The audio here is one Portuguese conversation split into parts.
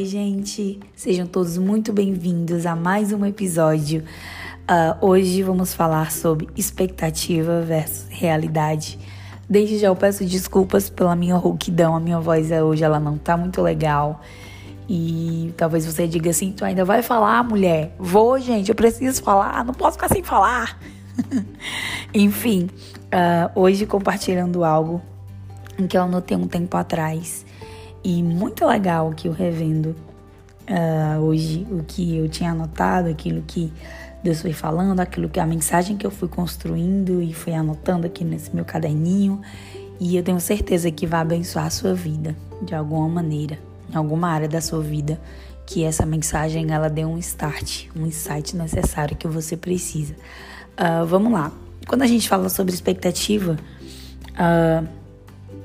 Oi, gente! Sejam todos muito bem-vindos a mais um episódio. Uh, hoje vamos falar sobre expectativa versus realidade. Desde já eu peço desculpas pela minha rouquidão, a minha voz é hoje ela não tá muito legal. E talvez você diga assim: tu ainda vai falar, mulher? Vou, gente, eu preciso falar, não posso ficar sem falar. Enfim, uh, hoje compartilhando algo que eu anotei um tempo atrás e muito legal que eu revendo uh, hoje o que eu tinha anotado, aquilo que Deus foi falando, aquilo que a mensagem que eu fui construindo e fui anotando aqui nesse meu caderninho. E eu tenho certeza que vai abençoar a sua vida de alguma maneira, em alguma área da sua vida, que essa mensagem ela dê um start, um insight necessário que você precisa. Uh, vamos lá. Quando a gente fala sobre expectativa, uh,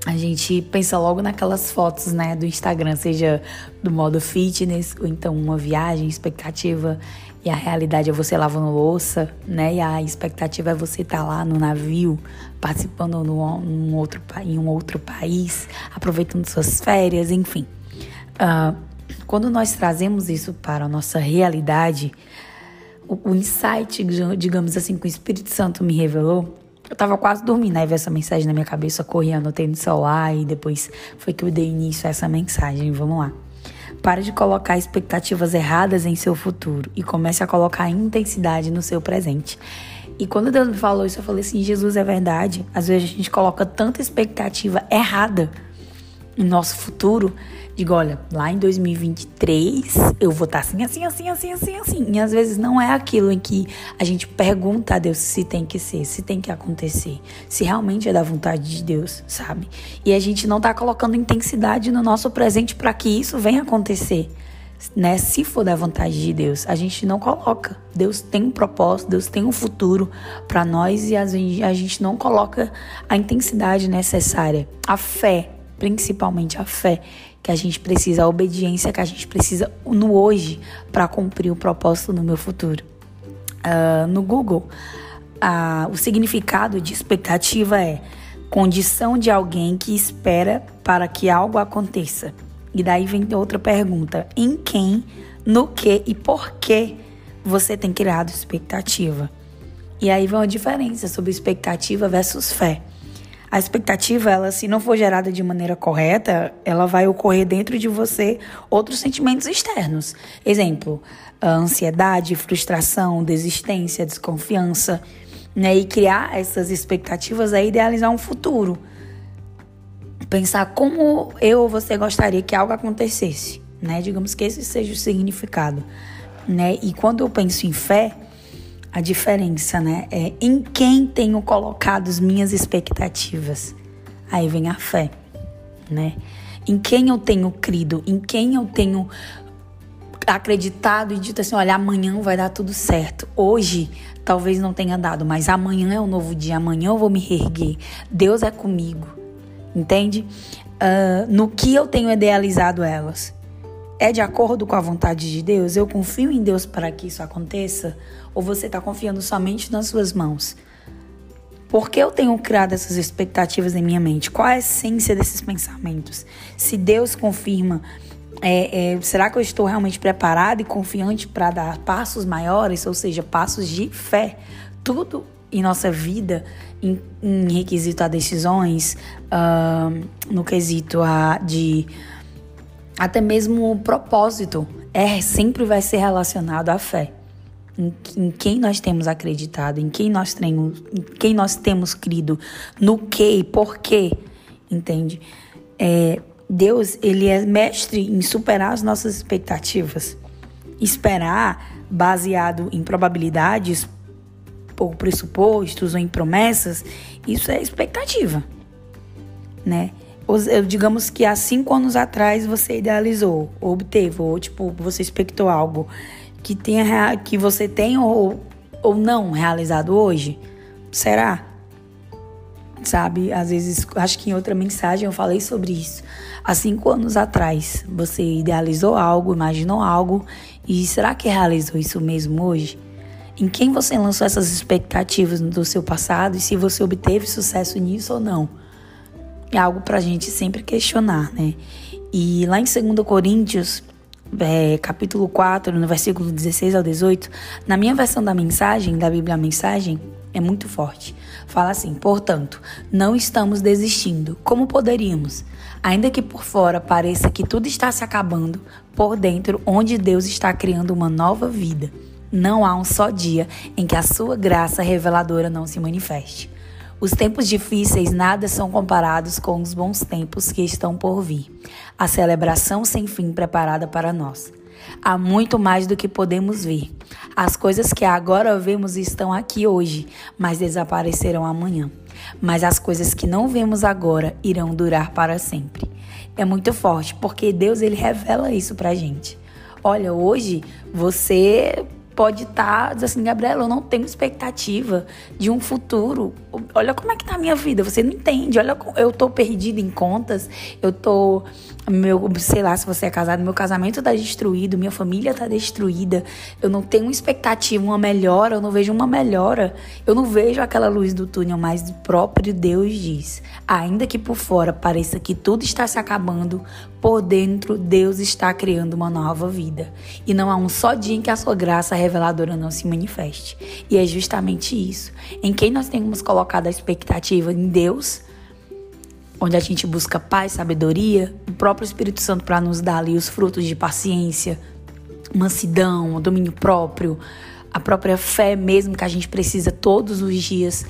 a gente pensa logo naquelas fotos, né, do Instagram, seja do modo fitness ou então uma viagem, expectativa e a realidade é você lavando louça, né? E a expectativa é você estar tá lá no navio, participando no, num outro, em um outro país, aproveitando suas férias, enfim. Uh, quando nós trazemos isso para a nossa realidade, o, o insight, digamos assim, que o Espírito Santo me revelou eu tava quase dormindo, aí veio essa mensagem na minha cabeça, corri, anotei no celular e depois foi que eu dei início a essa mensagem. Vamos lá. Pare de colocar expectativas erradas em seu futuro e comece a colocar intensidade no seu presente. E quando Deus me falou isso, eu falei assim: Jesus, é verdade. Às vezes a gente coloca tanta expectativa errada no nosso futuro Digo, olha, lá em 2023 eu vou estar tá assim, assim, assim, assim, assim, assim. E às vezes não é aquilo em que a gente pergunta a Deus se tem que ser, se tem que acontecer, se realmente é da vontade de Deus, sabe? E a gente não tá colocando intensidade no nosso presente para que isso venha acontecer. Né? Se for da vontade de Deus, a gente não coloca. Deus tem um propósito, Deus tem um futuro para nós e a gente não coloca a intensidade necessária, a fé, principalmente a fé que a gente precisa, a obediência que a gente precisa no hoje para cumprir o propósito no meu futuro. Uh, no Google, uh, o significado de expectativa é condição de alguém que espera para que algo aconteça. E daí vem outra pergunta: em quem, no que e por que você tem criado expectativa? E aí vem uma diferença sobre expectativa versus fé. A expectativa, ela se não for gerada de maneira correta, ela vai ocorrer dentro de você outros sentimentos externos. Exemplo, ansiedade, frustração, desistência, desconfiança, né? E criar essas expectativas é idealizar um futuro. Pensar como eu ou você gostaria que algo acontecesse, né? Digamos que esse seja o significado, né? E quando eu penso em fé, a diferença, né? É em quem tenho colocado as minhas expectativas. Aí vem a fé, né? Em quem eu tenho crido, em quem eu tenho acreditado e dito assim: olha, amanhã vai dar tudo certo. Hoje talvez não tenha dado, mas amanhã é um novo dia, amanhã eu vou me reerguer. Deus é comigo, entende? Uh, no que eu tenho idealizado elas. É de acordo com a vontade de Deus? Eu confio em Deus para que isso aconteça? Ou você está confiando somente nas suas mãos? Por que eu tenho criado essas expectativas em minha mente? Qual a essência desses pensamentos? Se Deus confirma, é, é, será que eu estou realmente preparado e confiante para dar passos maiores, ou seja, passos de fé? Tudo em nossa vida, em, em requisito a decisões, uh, no quesito a de até mesmo o propósito é sempre vai ser relacionado à fé. Em, em, quem nós temos acreditado, em quem nós temos, em quem nós temos crido, no que e por quê, entende? É, Deus, ele é mestre em superar as nossas expectativas. Esperar baseado em probabilidades, ou pressupostos, ou em promessas, isso é expectativa, né? Digamos que há cinco anos atrás você idealizou, ou obteve, ou tipo, você expectou algo que, tenha, que você tem ou, ou não realizado hoje? Será? Sabe, às vezes, acho que em outra mensagem eu falei sobre isso. Há cinco anos atrás, você idealizou algo, imaginou algo, e será que realizou isso mesmo hoje? Em quem você lançou essas expectativas do seu passado e se você obteve sucesso nisso ou não? É algo para a gente sempre questionar, né? E lá em 2 Coríntios é, capítulo 4, no versículo 16 ao 18, na minha versão da mensagem, da Bíblia Mensagem, é muito forte. Fala assim: portanto, não estamos desistindo, como poderíamos. Ainda que por fora pareça que tudo está se acabando, por dentro, onde Deus está criando uma nova vida, não há um só dia em que a sua graça reveladora não se manifeste. Os tempos difíceis nada são comparados com os bons tempos que estão por vir, a celebração sem fim preparada para nós. Há muito mais do que podemos ver. As coisas que agora vemos estão aqui hoje, mas desaparecerão amanhã. Mas as coisas que não vemos agora irão durar para sempre. É muito forte, porque Deus ele revela isso pra gente. Olha, hoje você pode estar tá, assim, Gabriela, eu não tenho expectativa de um futuro. Olha como é que tá a minha vida, você não entende. Olha, eu tô perdida em contas, eu tô meu, sei lá, se você é casado, meu casamento tá destruído, minha família tá destruída. Eu não tenho expectativa, uma melhora, eu não vejo uma melhora. Eu não vejo aquela luz do túnel, mas o próprio Deus diz: ainda que por fora pareça que tudo está se acabando, por dentro Deus está criando uma nova vida. E não há um só dia em que a sua graça reveladora não se manifeste. E é justamente isso. Em quem nós temos colocado a expectativa em Deus, onde a gente busca paz, sabedoria, o próprio Espírito Santo para nos dar ali os frutos de paciência, mansidão, domínio próprio, a própria fé mesmo que a gente precisa todos os dias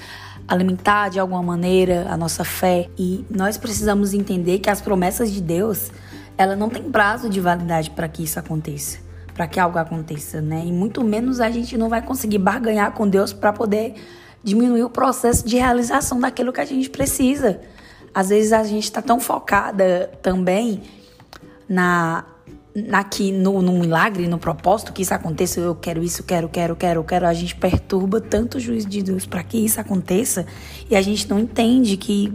alimentar de alguma maneira a nossa fé e nós precisamos entender que as promessas de Deus, ela não tem prazo de validade para que isso aconteça, para que algo aconteça, né? E muito menos a gente não vai conseguir barganhar com Deus para poder diminuir o processo de realização daquilo que a gente precisa. Às vezes a gente está tão focada também na aqui no, no milagre, no propósito que isso aconteça, eu quero isso, quero, quero, quero, quero, a gente perturba tanto o juízo de Deus para que isso aconteça e a gente não entende que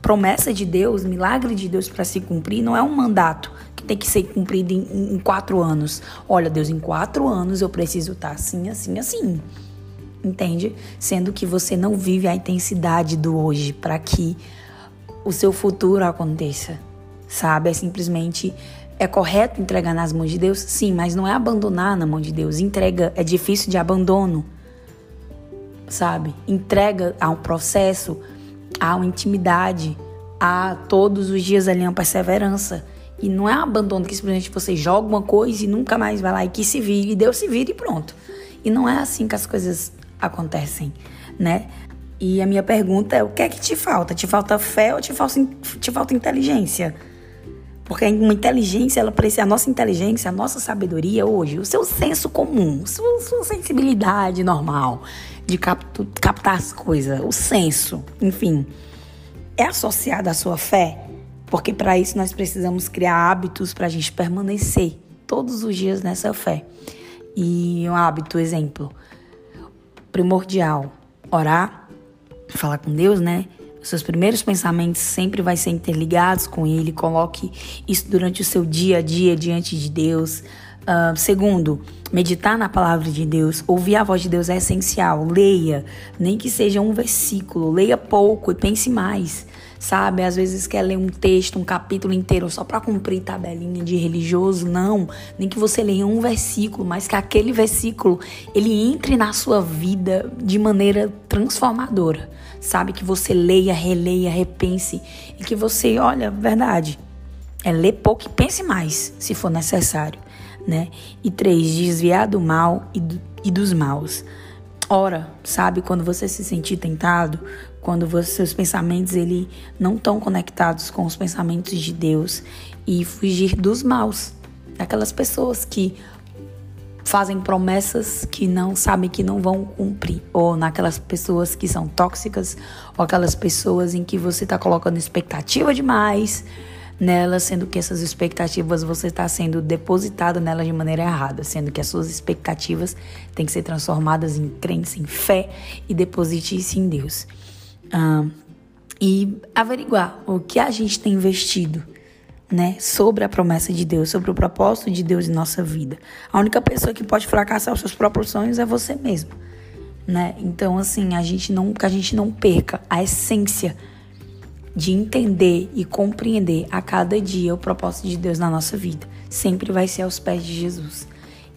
promessa de Deus, milagre de Deus para se cumprir, não é um mandato que tem que ser cumprido em, em, quatro anos. Olha, Deus, em quatro anos eu preciso estar tá assim, assim, assim. Entende? Sendo que você não vive a intensidade do hoje para que o seu futuro aconteça, sabe? É simplesmente é correto entregar nas mãos de Deus? Sim, mas não é abandonar na mão de Deus. Entrega é difícil de abandono, sabe? Entrega a um processo, a uma intimidade, a todos os dias ali uma perseverança. E não é abandono que simplesmente você joga uma coisa e nunca mais vai lá e que se vire, Deus se vire e pronto. E não é assim que as coisas acontecem, né? E a minha pergunta é: o que é que te falta? Te falta fé ou te falta, te falta inteligência? Porque uma inteligência, ela precisa, a nossa inteligência, a nossa sabedoria hoje, o seu senso comum, sua, sua sensibilidade normal de captar as coisas, o senso, enfim, é associada à sua fé? Porque para isso nós precisamos criar hábitos para a gente permanecer todos os dias nessa fé. E um hábito, exemplo, primordial, orar falar com Deus, né? Seus primeiros pensamentos sempre vai ser interligados com Ele. Coloque isso durante o seu dia a dia diante de Deus. Uh, segundo, meditar na palavra de Deus, ouvir a voz de Deus é essencial. Leia, nem que seja um versículo, leia pouco e pense mais sabe? Às vezes quer ler um texto, um capítulo inteiro só para cumprir tabelinha de religioso, não. Nem que você leia um versículo, mas que aquele versículo ele entre na sua vida de maneira transformadora, sabe? Que você leia, releia, repense e que você, olha, verdade, é ler pouco e pense mais, se for necessário, né? E três, desviar do mal e, do, e dos maus. Ora, sabe, quando você se sentir tentado, quando você, seus pensamentos ele não estão conectados com os pensamentos de Deus e fugir dos maus, daquelas pessoas que fazem promessas que não sabem que não vão cumprir, ou naquelas pessoas que são tóxicas, ou aquelas pessoas em que você está colocando expectativa demais nelas, sendo que essas expectativas você está sendo depositado nelas de maneira errada, sendo que as suas expectativas têm que ser transformadas em crença, em fé e deposite isso em Deus ah, e averiguar o que a gente tem investido né, sobre a promessa de Deus, sobre o propósito de Deus em nossa vida. A única pessoa que pode fracassar os seus próprios sonhos é você mesmo, né? Então assim, a gente não que a gente não perca a essência de entender e compreender a cada dia o propósito de Deus na nossa vida. sempre vai ser aos pés de Jesus.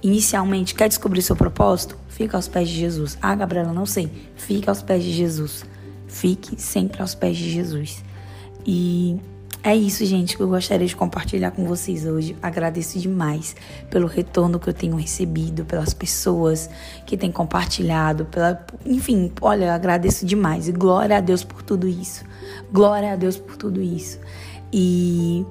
Inicialmente, quer descobrir seu propósito? Fica aos pés de Jesus. Ah, Gabriela, não sei. Fica aos pés de Jesus. Fique sempre aos pés de Jesus. E é isso, gente, que eu gostaria de compartilhar com vocês hoje. Agradeço demais pelo retorno que eu tenho recebido, pelas pessoas que têm compartilhado, pela, enfim, olha, agradeço demais e glória a Deus por tudo isso. Glória a Deus por tudo isso. E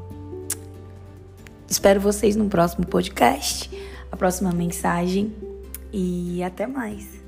espero vocês no próximo podcast, a próxima mensagem e até mais.